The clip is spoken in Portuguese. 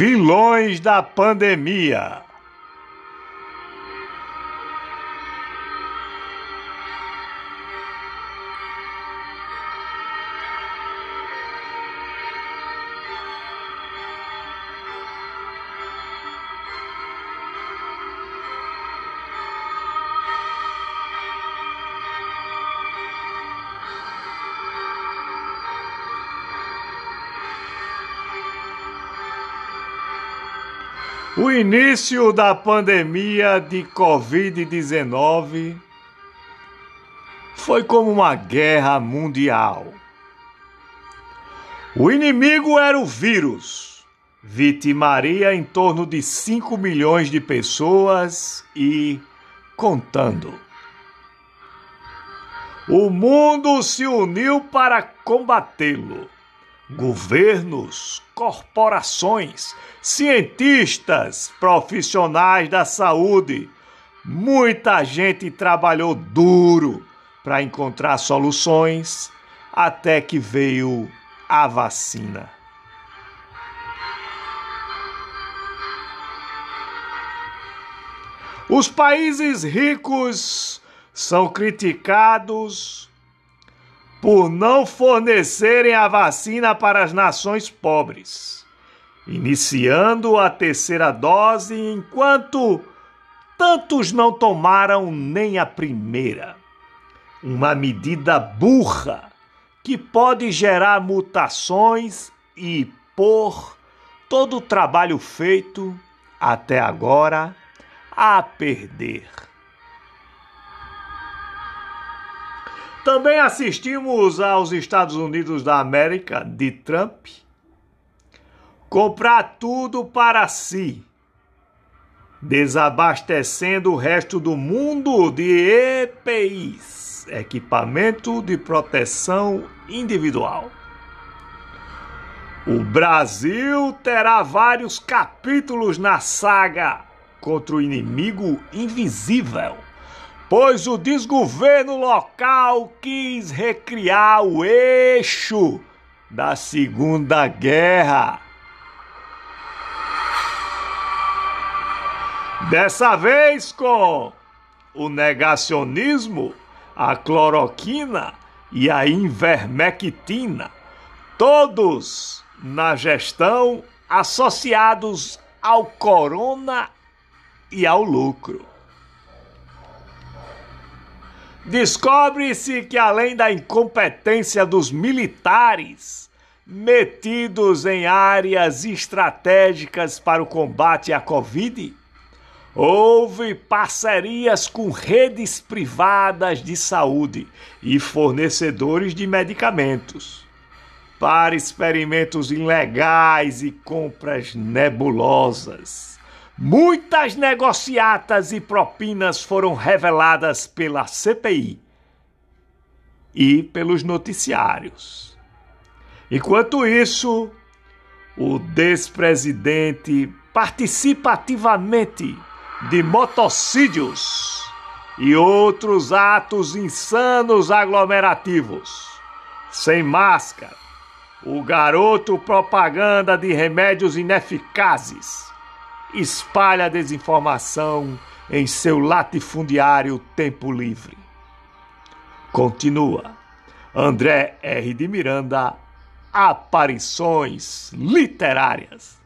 Vilões da pandemia. O início da pandemia de Covid-19 foi como uma guerra mundial. O inimigo era o vírus, vitimaria em torno de 5 milhões de pessoas e contando. O mundo se uniu para combatê-lo governos, corporações, cientistas, profissionais da saúde. Muita gente trabalhou duro para encontrar soluções até que veio a vacina. Os países ricos são criticados por não fornecerem a vacina para as nações pobres, iniciando a terceira dose enquanto tantos não tomaram nem a primeira. Uma medida burra que pode gerar mutações e pôr todo o trabalho feito até agora a perder. Também assistimos aos Estados Unidos da América de Trump comprar tudo para si, desabastecendo o resto do mundo de EPIs, equipamento de proteção individual. O Brasil terá vários capítulos na saga contra o inimigo invisível pois o desgoverno local quis recriar o eixo da Segunda Guerra. Dessa vez com o negacionismo, a cloroquina e a invermectina, todos na gestão associados ao corona e ao lucro. Descobre-se que, além da incompetência dos militares metidos em áreas estratégicas para o combate à Covid, houve parcerias com redes privadas de saúde e fornecedores de medicamentos para experimentos ilegais e compras nebulosas. Muitas negociatas e propinas foram reveladas pela CPI e pelos noticiários. Enquanto isso, o despresidente participa ativamente de motocídios e outros atos insanos aglomerativos, sem máscara, o garoto propaganda de remédios ineficazes espalha desinformação em seu latifundiário tempo livre. Continua. André R. de Miranda, Aparições Literárias.